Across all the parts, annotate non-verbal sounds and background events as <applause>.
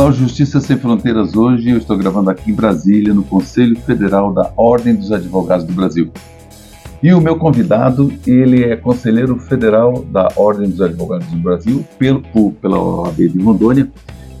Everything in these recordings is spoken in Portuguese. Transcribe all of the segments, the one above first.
O Justiça Sem Fronteiras hoje. Eu estou gravando aqui em Brasília, no Conselho Federal da Ordem dos Advogados do Brasil. E o meu convidado, ele é conselheiro federal da Ordem dos Advogados do Brasil, pelo, pela OAB de Rondônia,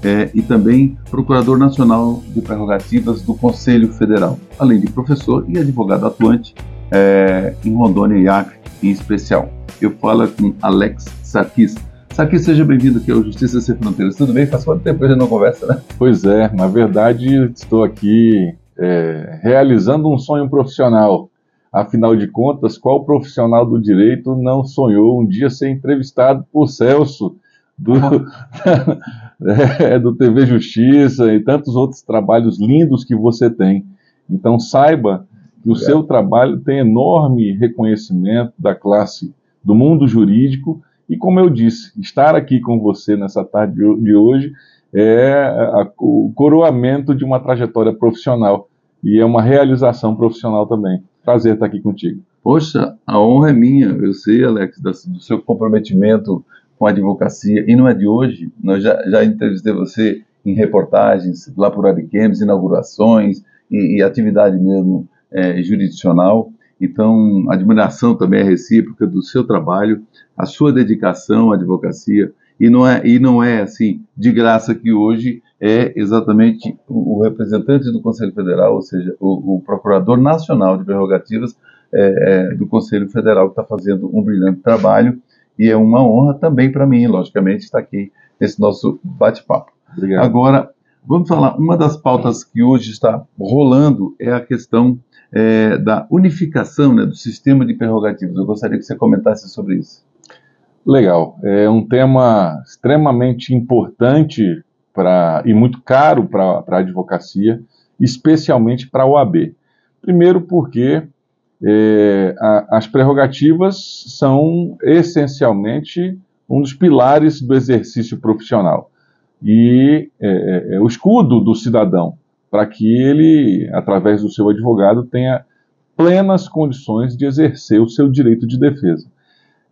é, e também procurador nacional de prerrogativas do Conselho Federal, além de professor e advogado atuante é, em Rondônia e Acre em especial. Eu falo com Alex Sarkis. Sarkis, seja bem-vindo aqui ao Justiça Sem Fronteiras. Tudo bem? Faz quanto tempo que a gente não conversa, né? Pois é, na verdade estou aqui é, realizando um sonho profissional Afinal de contas, qual profissional do direito não sonhou um dia ser entrevistado por Celso, do, <laughs> é, do TV Justiça e tantos outros trabalhos lindos que você tem? Então, saiba que o seu trabalho tem enorme reconhecimento da classe do mundo jurídico e, como eu disse, estar aqui com você nessa tarde de hoje é o coroamento de uma trajetória profissional e é uma realização profissional também. Prazer estar aqui contigo. Poxa, a honra é minha. Eu sei, Alex, do seu comprometimento com a advocacia. E não é de hoje. Nós já, já entrevistei você em reportagens lá por Ariquemes, inaugurações e, e, atividade mesmo é, jurisdicional. Então, a admiração também é recíproca do seu trabalho, a sua dedicação à advocacia. E não é, e não é assim, de graça que hoje é exatamente o representante do Conselho Federal, ou seja, o, o Procurador Nacional de Prerrogativas é, é, do Conselho Federal, que está fazendo um brilhante trabalho, e é uma honra também para mim, logicamente, estar aqui nesse nosso bate-papo. Agora, vamos falar, uma das pautas que hoje está rolando é a questão é, da unificação né, do sistema de prerrogativas. Eu gostaria que você comentasse sobre isso. Legal, é um tema extremamente importante pra, e muito caro para a advocacia, especialmente para a OAB. Primeiro, porque é, a, as prerrogativas são essencialmente um dos pilares do exercício profissional e é, é, é o escudo do cidadão para que ele, através do seu advogado, tenha plenas condições de exercer o seu direito de defesa.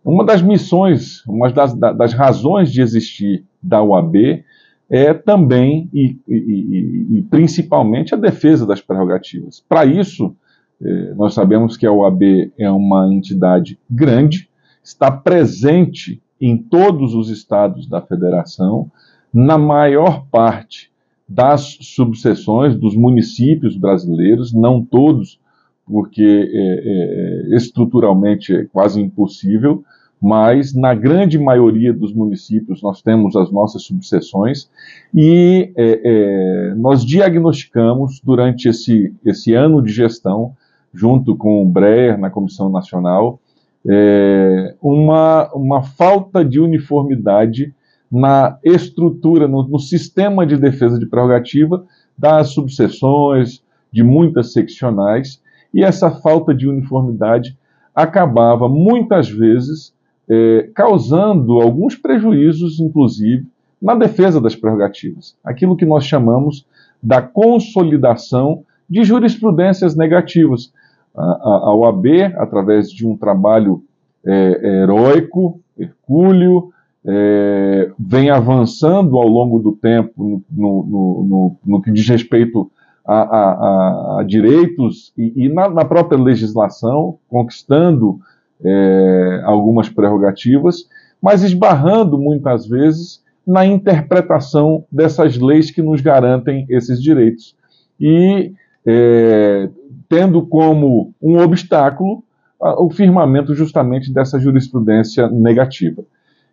Uma das missões, uma das, das razões de existir da OAB é também e, e, e, principalmente a defesa das prerrogativas. Para isso, eh, nós sabemos que a OAB é uma entidade grande, está presente em todos os estados da federação, na maior parte das subseções dos municípios brasileiros, não todos, porque é, é, estruturalmente é quase impossível, mas na grande maioria dos municípios nós temos as nossas subseções e é, é, nós diagnosticamos durante esse, esse ano de gestão, junto com o Breyer na Comissão Nacional, é, uma, uma falta de uniformidade na estrutura, no, no sistema de defesa de prerrogativa das subseções, de muitas seccionais, e essa falta de uniformidade acabava muitas vezes é, causando alguns prejuízos, inclusive, na defesa das prerrogativas. Aquilo que nós chamamos da consolidação de jurisprudências negativas. A, a, OAB, através de um trabalho é, heróico, hercúleo, é, vem avançando ao longo do tempo no, no, no, no que diz respeito a, a, a direitos e, e na, na, própria legislação, conquistando é, algumas prerrogativas, mas esbarrando muitas vezes na interpretação dessas leis que nos garantem esses direitos. E é, tendo como um obstáculo o firmamento justamente dessa jurisprudência negativa.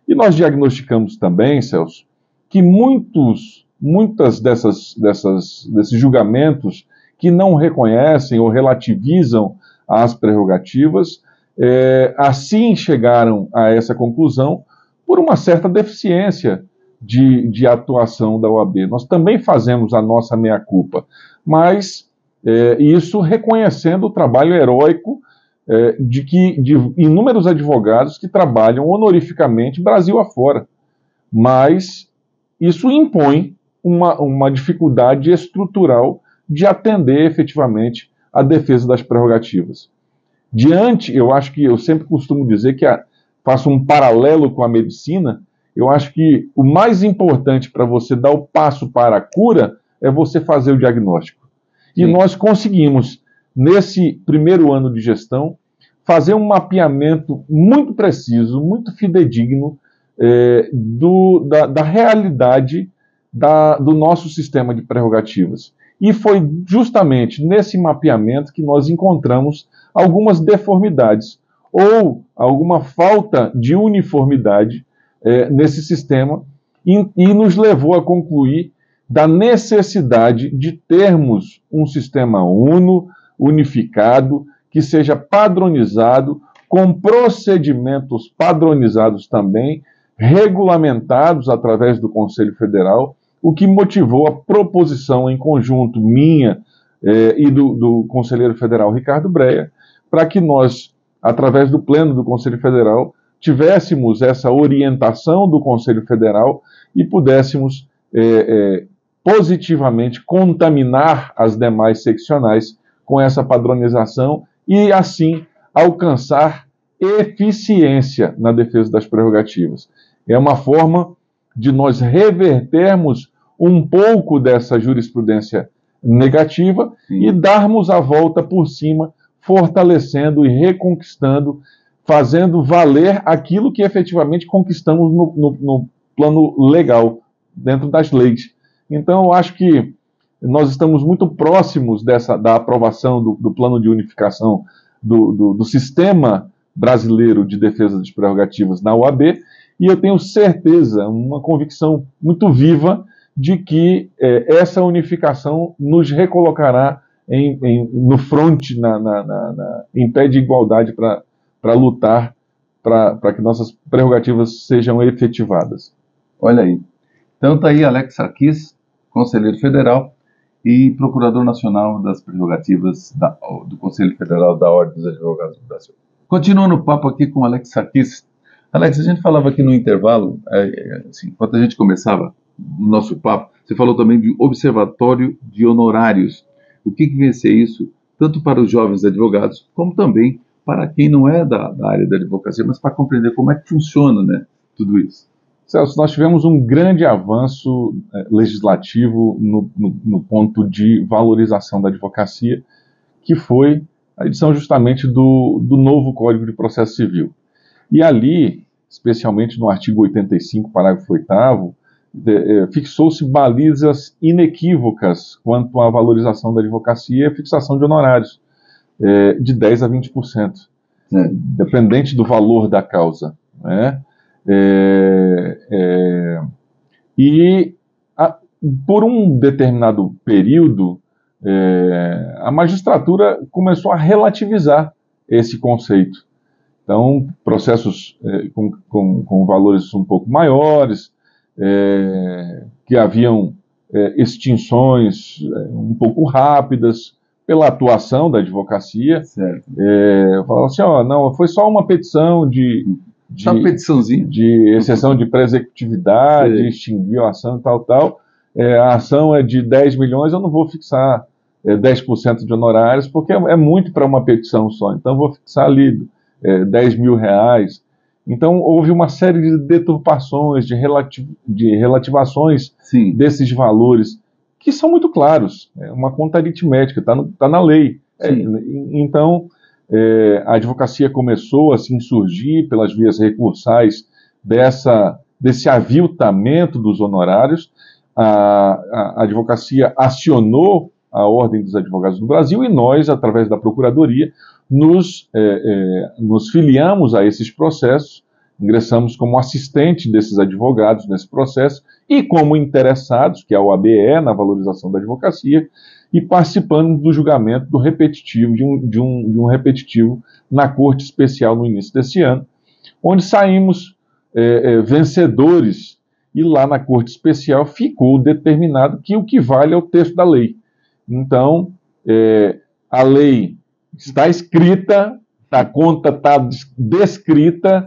E nós diagnosticamos também, Celso, que muitos, muitas dessas, dessas, desses julgamentos que não reconhecem ou relativizam as prerrogativas é, assim chegaram a essa conclusão por uma certa deficiência de, de atuação da OAB. Nós também fazemos a nossa meia-culpa, mas é, isso reconhecendo o trabalho heróico é, de, que, de inúmeros advogados que trabalham honorificamente Brasil afora. Mas isso impõe uma, uma dificuldade estrutural de atender efetivamente a defesa das prerrogativas. Diante, eu acho que eu sempre costumo dizer que a, faço um paralelo com a medicina, Eu acho que o mais importante para você dar o passo para a cura é você fazer o diagnóstico. E Sim. nós conseguimos, nesse primeiro ano de gestão, fazer um mapeamento muito preciso, muito fidedigno é, do, da, da, realidade da, do nosso sistema de prerrogativas. E foi justamente nesse mapeamento que nós encontramos algumas deformidades ou alguma falta de uniformidade é, nesse sistema e, e nos levou a concluir da necessidade de termos um sistema uno, unificado, que seja padronizado, com procedimentos padronizados também, regulamentados através do Conselho Federal, o que motivou a proposição em conjunto minha eh, e do, do conselheiro federal Ricardo Breia, para que nós, através do Pleno do Conselho Federal, tivéssemos essa orientação do Conselho Federal e pudéssemos é, é, positivamente contaminar as demais seccionais com essa padronização e, assim, alcançar eficiência na defesa das prerrogativas. É uma forma de nós revertermos um pouco dessa jurisprudência negativa Sim. e darmos a volta por cima, fortalecendo e reconquistando fazendo valer aquilo que efetivamente conquistamos no, no, no plano legal, dentro das leis. Então, eu acho que nós estamos muito próximos dessa, da aprovação do, do plano de unificação do, do, do, sistema brasileiro de defesa das prerrogativas na OAB, e eu tenho certeza, uma convicção muito viva, de que é, essa unificação nos recolocará em, em, no fronte, na, na, na, em pé de igualdade para lutar para que nossas prerrogativas sejam efetivadas. Olha aí. Então está aí Alex Sarkis, conselheiro federal e procurador nacional das prerrogativas da, do Conselho Federal da Ordem dos Advogados do Brasil. Continuando o papo aqui com Alex Sarkis. Alex, a gente falava aqui no intervalo, é, assim, enquanto a gente começava o nosso papo, você falou também de observatório de honorários. O que, que vem ser isso, tanto para os jovens advogados, como também para quem não é da, da área da advocacia, mas para compreender como é que funciona né, tudo isso. Celso, nós tivemos um grande avanço é, legislativo no, no, no, ponto de valorização da advocacia, que foi a edição justamente do, do novo Código de Processo Civil. E ali, especialmente no artigo 85, parágrafo 8, é, fixou-se balizas inequívocas quanto à valorização da advocacia e a fixação de honorários é, de 10% a 20%, é. dependente do valor da causa. Né? É, é, e a, por um determinado período, é, a magistratura começou a relativizar esse conceito. Então, processos é, com, com, com, valores um pouco maiores, que haviam extinções um pouco rápidas, pela atuação da advocacia. Certo. É, falava assim, ó, não, foi só uma petição de, de, uma petiçãozinha. de exceção de presecutividade, extinguiu a ação e tal, tal. É, a ação é de 10 milhões, eu não vou fixar é, 10% de honorários, porque é, é muito para uma petição só. Então, vou fixar ali é, 10 mil reais. Então, houve uma série de deturpações, de, relativ de relativações Sim. desses valores que são muito claros. É uma conta aritmética, está tá na lei. É, então, é, a advocacia começou a se insurgir pelas vias recursais dessa, desse aviltamento dos honorários. A, a, a advocacia acionou a Ordem dos Advogados do Brasil e nós, através da Procuradoria, nos, é, é, nos filiamos a esses processos ingressamos como assistente desses advogados nesse processo e como interessados, que é a OABE, na valorização da advocacia, e participando do julgamento do repetitivo, de um, de um, de um repetitivo na Corte Especial no início desse ano, onde saímos é, é, vencedores e lá na Corte Especial ficou determinado que o que vale é o texto da lei. Então, é, a lei está escrita, a conta está descrita,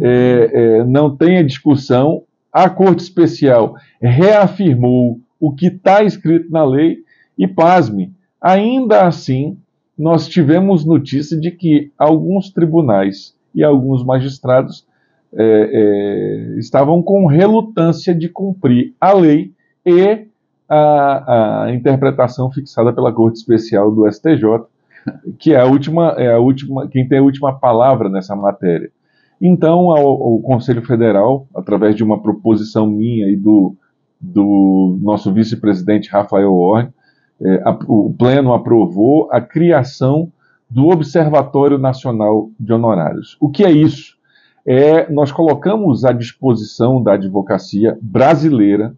é, é, não tem a discussão. A Corte Especial reafirmou o que está escrito na lei e, pasme, ainda assim, nós tivemos notícia de que alguns tribunais e alguns magistrados é, é, estavam com relutância de cumprir a lei e a, a, interpretação fixada pela Corte Especial do STJ, que é a última, é a última, quem tem a última palavra nessa matéria. Então, o Conselho Federal, através de uma proposição minha e do, do nosso vice-presidente Rafael Orne, é, o Pleno aprovou a criação do Observatório Nacional de Honorários. O que é isso? É, nós colocamos à disposição da advocacia brasileira,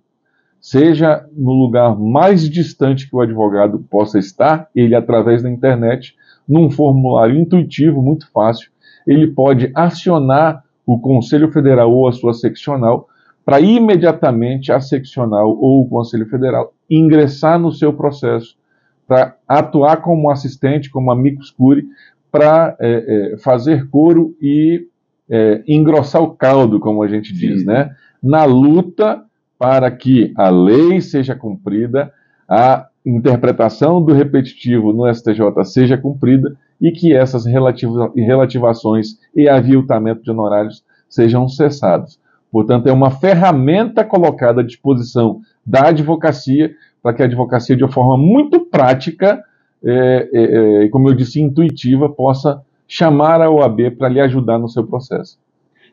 seja no lugar mais distante que o advogado possa estar, ele através da internet, num formulário intuitivo, muito fácil, ele pode acionar o Conselho Federal ou a sua seccional para imediatamente a seccional ou o Conselho Federal ingressar no seu processo, para atuar como assistente, como amicus curi, para é, é, fazer coro e é, engrossar o caldo, como a gente diz, né? na luta para que a lei seja cumprida, a interpretação do repetitivo no STJ seja cumprida e que essas relativações e aviltamento de honorários sejam cessados. Portanto, é uma ferramenta colocada à disposição da advocacia para que a advocacia, de uma forma muito prática é, é, é, e, como eu disse, intuitiva, possa chamar a OAB para lhe ajudar no seu processo.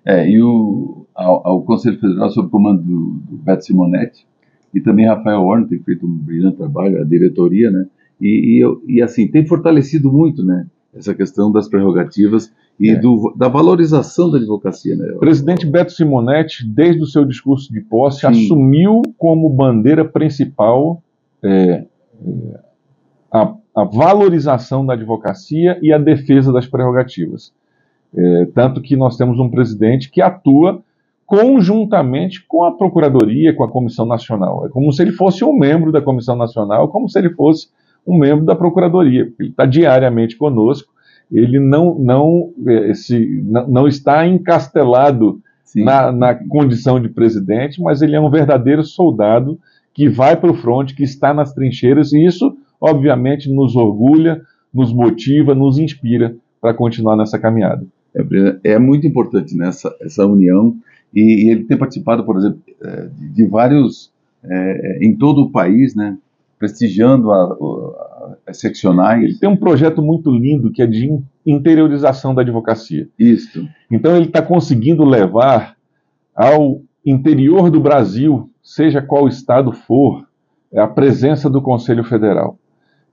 É, e o ao, ao Conselho Federal, sob comando do, do Beto Simonetti, e também Rafael Horn tem feito um brilhante trabalho, a diretoria, né? E, e, e, assim, tem fortalecido muito, né? Essa questão das prerrogativas e é. do, da valorização da advocacia, né? O presidente Beto Simonetti, desde o seu discurso de posse, Sim. assumiu como bandeira principal é, é, a, a valorização da advocacia e a defesa das prerrogativas. É, tanto que nós temos um presidente que atua conjuntamente com a Procuradoria, com a Comissão Nacional. É como se ele fosse um membro da Comissão Nacional, como se ele fosse um membro da Procuradoria. Ele está diariamente conosco, ele não, não, esse, não, não está encastelado na, na, condição de presidente, mas ele é um verdadeiro soldado que vai para o fronte, que está nas trincheiras, e isso, obviamente, nos orgulha, nos motiva, nos inspira para continuar nessa caminhada. É, é muito importante nessa essa união e, e ele tem participado, por exemplo, é, de, vários, é, em todo o país, né, prestigiando as seccionais. Ele tem um projeto muito lindo que é de interiorização da advocacia. Isso. Então ele está conseguindo levar ao interior do Brasil, seja qual estado for, a presença do Conselho Federal.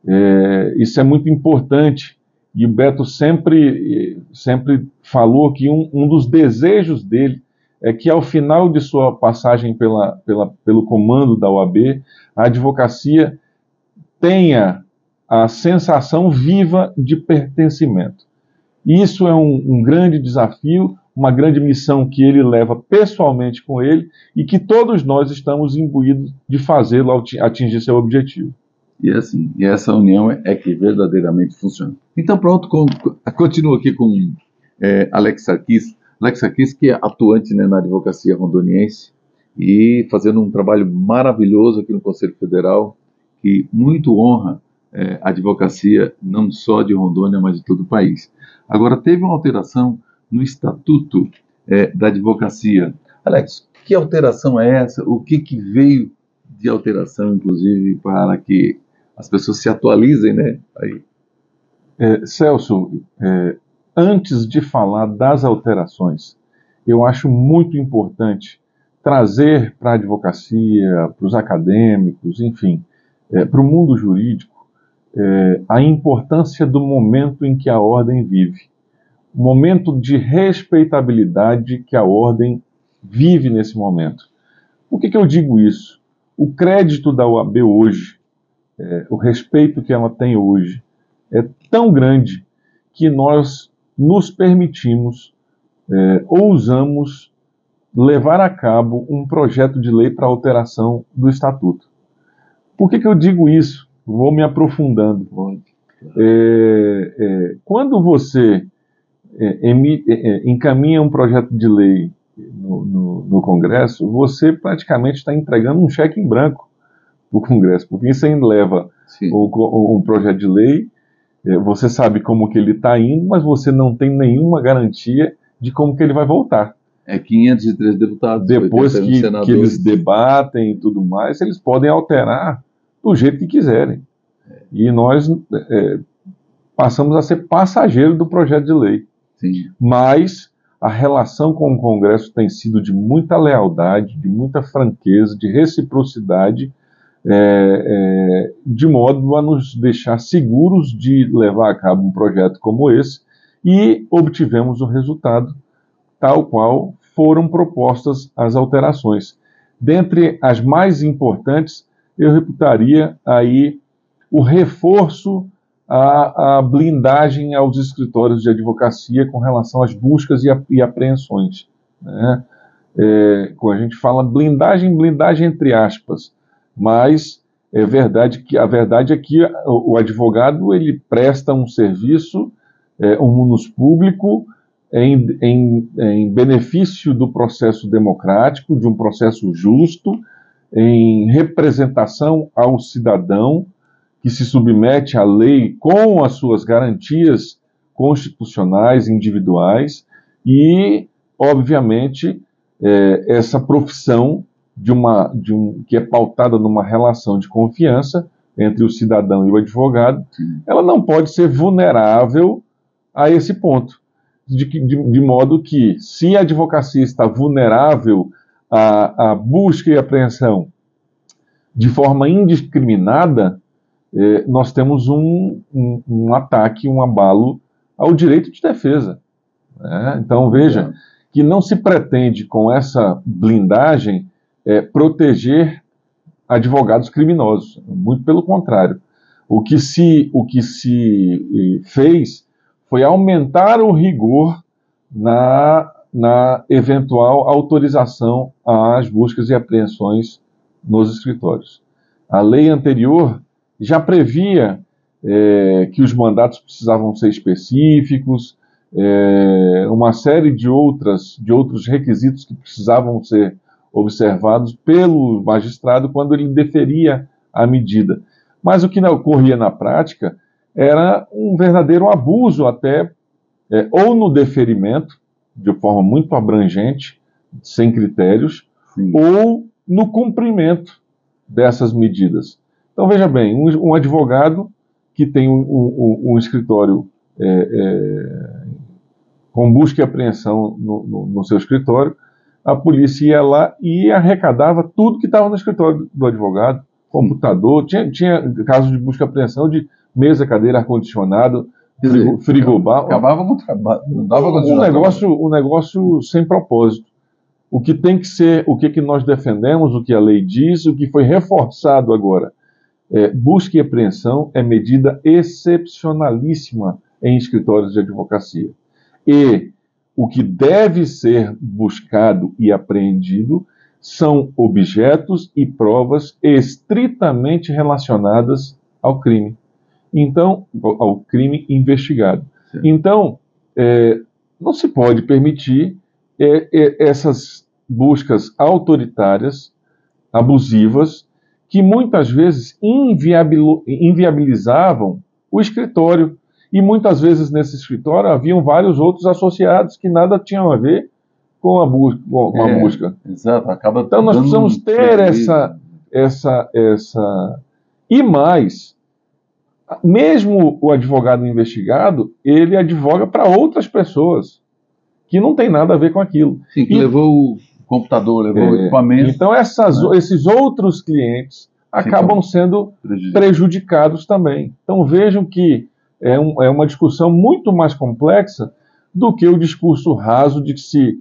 É, isso é muito importante e o Beto sempre, sempre falou que um, um dos desejos dele é que ao final de sua passagem pela, pela, pelo comando da OAB, a advocacia tenha a sensação viva de pertencimento. Isso é um, um grande desafio, uma grande missão que ele leva pessoalmente com ele e que todos nós estamos imbuídos de fazê-lo atingir seu objetivo. E assim, e essa união é que verdadeiramente funciona. Então pronto, continuo aqui com é, Alex Sarkis. Alex Sarkis, que é atuante né, na advocacia rondoniense e fazendo um trabalho maravilhoso aqui no Conselho Federal, que muito honra é, advocacia, não só de Rondônia, mas de todo o país. Agora, teve uma alteração no Estatuto é, da Advocacia. Alex, que alteração é essa? O que, que veio de alteração, inclusive, para que as pessoas se atualizem, né? Aí. É, Celso, é, antes de falar das alterações, eu acho muito importante trazer para a advocacia, para os acadêmicos, enfim, é, para o mundo jurídico, é, a importância do momento em que a ordem vive. O momento de respeitabilidade que a ordem vive nesse momento. Por que, que eu digo isso? O crédito da OAB hoje, é, o respeito que ela tem hoje, é tão grande que nós nos permitimos, é, ousamos levar a cabo um projeto de lei para alteração do estatuto. Por que, que eu digo isso? Vou me aprofundando. É, é, quando você é, é, é, encaminha um projeto de lei no, no, no Congresso, você praticamente está entregando um cheque em branco para o Congresso, porque você ainda leva um, um projeto de lei você sabe como que ele está indo, mas você não tem nenhuma garantia de como que ele vai voltar. É 503 deputados. Depois que, que, eles debatem e tudo mais, eles podem alterar do jeito que quiserem. E nós é, passamos a ser passageiro do projeto de lei. Sim. Mas a relação com o Congresso tem sido de muita lealdade, de muita franqueza, de reciprocidade, é, é, de modo a nos deixar seguros de levar a cabo um projeto como esse e obtivemos o resultado tal qual foram propostas as alterações. Dentre as mais importantes, eu reputaria aí o reforço à, à blindagem aos escritórios de advocacia com relação às buscas e, a, e apreensões. Né? É, quando a gente fala blindagem, blindagem entre aspas, mas é verdade que a verdade é que o, advogado ele presta um serviço, é, um munus público em, em, em benefício do processo democrático, de um processo justo, em representação ao cidadão que se submete à lei com as suas garantias constitucionais individuais e, obviamente, é, essa profissão de uma, de um, que é pautada numa relação de confiança entre o cidadão e o advogado, ela não pode ser vulnerável a esse ponto. De, de, de modo que, se a advocacia está vulnerável à, à busca e apreensão de forma indiscriminada, eh, nós temos um, um, um, ataque, um abalo ao direito de defesa. Né? Então, veja que não se pretende, com essa blindagem, eh, proteger advogados criminosos. Muito pelo contrário. O que se, o que se eh, fez foi aumentar o rigor na, na eventual autorização às buscas e apreensões nos escritórios. A lei anterior já previa é, que os mandatos precisavam ser específicos, é, uma série de, outras, de outros requisitos que precisavam ser observados pelo magistrado quando ele deferia a medida. Mas o que ocorria na prática era um verdadeiro abuso até, é, ou no deferimento, de forma muito abrangente, sem critérios, Sim. ou no cumprimento dessas medidas. Então, veja bem, um, um advogado que tem um, um, um escritório é, é, com busca e apreensão no, no, no, seu escritório, a polícia ia lá e arrecadava tudo que estava no escritório do advogado, computador, tinha, tinha casos de busca e apreensão de mesa, cadeira, ar-condicionado, frigo, frigobar. Acabava com o trabalho, não dava um negócio, um negócio sem propósito. O que tem que ser, o que, que nós defendemos, o que a lei diz, o que foi reforçado agora. É, busca e apreensão é medida excepcionalíssima em escritórios de advocacia. E o que deve ser buscado e apreendido são objetos e provas estritamente relacionadas ao crime então ao crime investigado. Sim. Então, é, não se pode permitir é, é, essas buscas autoritárias, abusivas, que muitas vezes inviabilizavam o escritório. E muitas vezes nesse escritório haviam vários outros associados que nada tinham a ver com a, bu com a é, busca. Exato, acaba Então nós precisamos ter essa, essa, essa. E mais, mesmo o advogado investigado, ele advoga para outras pessoas que não tem nada a ver com aquilo. Sim, que e, levou o computador, levou é, o equipamento. Então essas, né? esses outros clientes acabam sendo prejudicados também. Então vejam que é, um, é uma discussão muito mais complexa do que o discurso raso de que se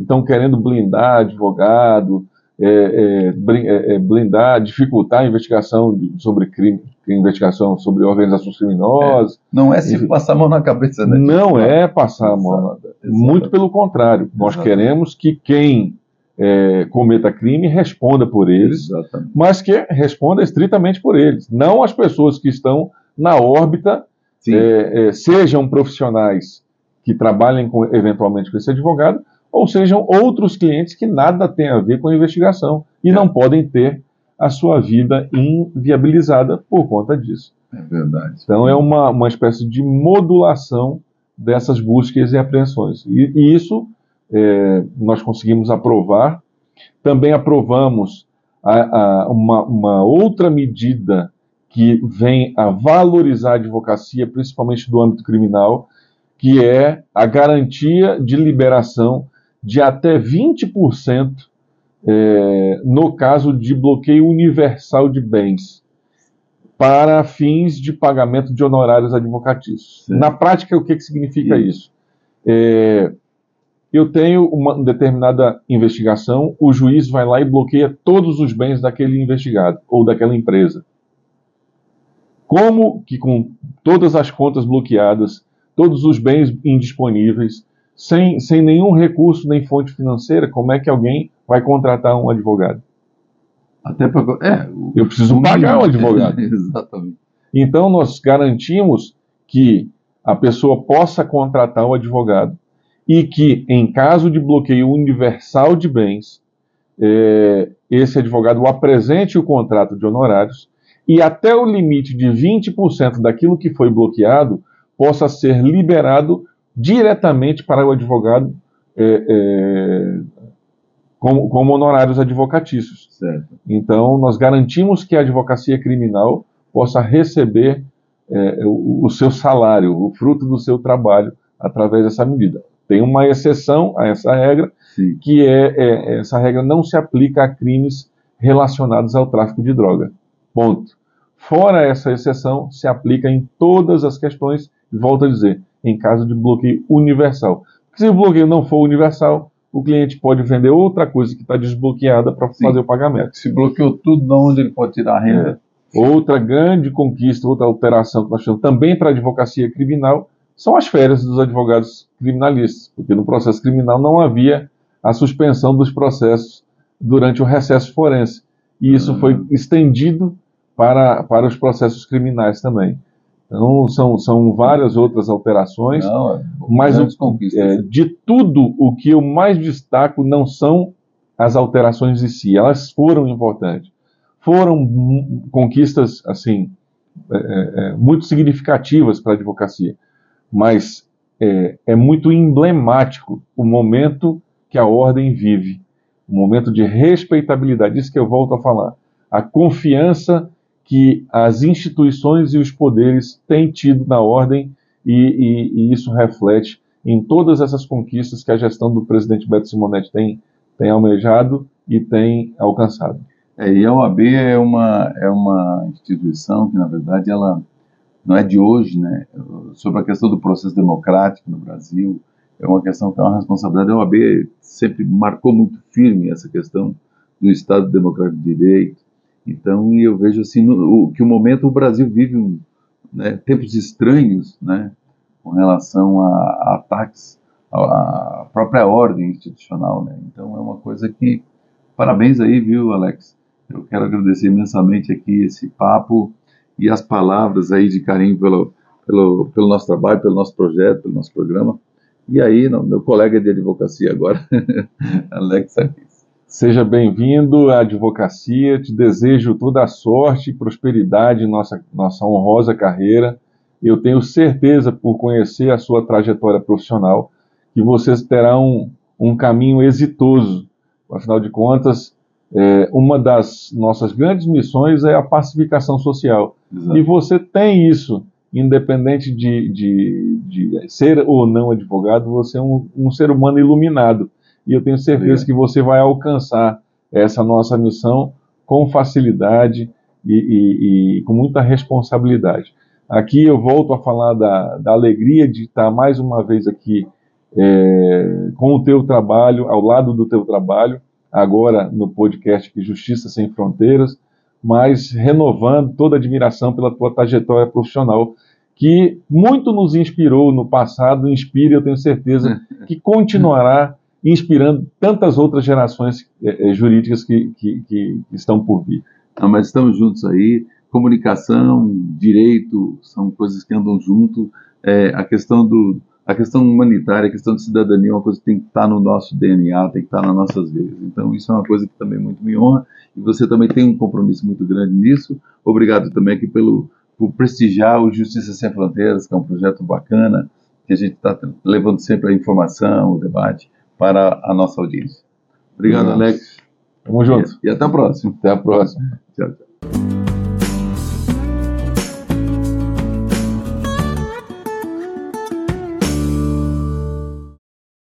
estão querendo blindar advogado, é, é, é, é, blindar, dificultar a investigação sobre crime, investigação sobre organizações criminosas. É. Não é se passar a mão na cabeça, né? Não é passar a mão na cabeça. Muito pelo contrário. Nós queremos que quem é, cometa crime responda por eles, Exatamente. mas que responda estritamente por eles. Não as pessoas que estão na órbita, sejam profissionais que trabalhem com, eventualmente com esse advogado, ou sejam outros clientes que nada têm a ver com a investigação e é. não podem ter a sua vida inviabilizada por conta disso. É verdade. Então é uma, uma espécie de modulação dessas buscas e apreensões. E, e isso é, nós conseguimos aprovar. Também aprovamos a, a, uma, uma outra medida que vem a valorizar a advocacia, principalmente do âmbito criminal, que é a garantia de liberação de até 20% é, no caso de bloqueio universal de bens para fins de pagamento de honorários advocatícios. Sim. Na prática, o que, que significa Sim. isso? É, eu tenho uma determinada investigação, o juiz vai lá e bloqueia todos os bens daquele investigado ou daquela empresa. Como que com todas as contas bloqueadas, todos os bens indisponíveis, sem, sem nenhum recurso nem fonte financeira, como é que alguém vai contratar um advogado? Até. É, eu preciso pagar um advogado. <laughs> exatamente. Então, nós garantimos que a pessoa possa contratar o um advogado e que, em caso de bloqueio universal de bens, é, esse advogado apresente o contrato de honorários e até o limite de 20% daquilo que foi bloqueado possa ser liberado diretamente para o advogado é, é, como, como, honorários advocatícios. Certo. Então, nós garantimos que a advocacia criminal possa receber é, o, o, seu salário, o fruto do seu trabalho, através dessa medida. Tem uma exceção a essa regra, Sim. que é, é, essa regra não se aplica a crimes relacionados ao tráfico de droga. Ponto. Fora essa exceção, se aplica em todas as questões, e volto a dizer, em caso de bloqueio universal. Se o bloqueio não for universal, o cliente pode vender outra coisa que está desbloqueada para fazer o pagamento. Se bloqueou tudo, de onde ele pode tirar a renda? É. Outra grande conquista, outra alteração que nós temos também para a advocacia criminal são as férias dos advogados criminalistas, porque no processo criminal não havia a suspensão dos processos durante o recesso forense. E isso uhum. foi estendido para, para os processos criminais também. Então, são, são várias outras alterações, não, é mas o, é, de tudo, o que eu mais destaco não são as alterações em si, elas foram importantes. Foram conquistas, assim, é, é, é muito significativas para a advocacia, mas é, é muito emblemático o momento que a ordem vive, o momento de respeitabilidade, isso que eu volto a falar. A confiança que as instituições e os poderes têm tido na ordem e, e, e, isso reflete em todas essas conquistas que a gestão do presidente Beto Simonetti tem, tem almejado e tem alcançado. É, e a OAB é uma, é uma instituição que, na verdade, ela não é de hoje, né? Sobre a questão do processo democrático no Brasil, é uma questão que é uma responsabilidade. A OAB sempre marcou muito firme essa questão do Estado Democrático de Direito, então, eu vejo assim no, que o momento o Brasil vive um, né, tempos estranhos, né, com relação a, a ataques à, própria ordem institucional, né. Então, é uma coisa que parabéns aí, viu, Alex? Eu quero agradecer imensamente aqui esse papo e as palavras aí de carinho pelo, pelo, pelo nosso trabalho, pelo nosso projeto, pelo nosso programa. E aí, meu colega de advocacia agora, <laughs> Alex aqui. Seja bem-vindo à advocacia. Te desejo toda a sorte e prosperidade em nossa, nossa honrosa carreira. Eu tenho certeza, por conhecer a sua trajetória profissional, que você terá um, um caminho exitoso. Afinal de contas, é, uma das nossas grandes missões é a pacificação social. Exato. E você tem isso, independente de, de, de, ser ou não advogado, você é um, um ser humano iluminado e eu tenho certeza que você vai alcançar essa nossa missão com facilidade e, e, e, com muita responsabilidade. Aqui eu volto a falar da, da alegria de estar mais uma vez aqui é, com o teu trabalho, ao lado do teu trabalho, agora no podcast Justiça Sem Fronteiras, mas renovando toda a admiração pela tua trajetória profissional, que muito nos inspirou no passado, inspira, eu tenho certeza, <laughs> que continuará inspirando tantas outras gerações é, jurídicas que, que, que, estão por vir. Não, mas estamos juntos aí. Comunicação, direito, são coisas que andam junto. É, a questão do a questão humanitária, a questão de cidadania é uma coisa que tem que estar no nosso DNA, tem que estar nas nossas veias. Então, isso é uma coisa que também muito me honra e você também tem um compromisso muito grande nisso. Obrigado também aqui pelo por prestigiar o Justiça Sem Fronteiras, que é um projeto bacana, que a gente está levando sempre a informação, o debate para a nossa audiência. Obrigado. Alex. Tamo junto. E, e até a próxima. Até a próxima. Tchau, tchau.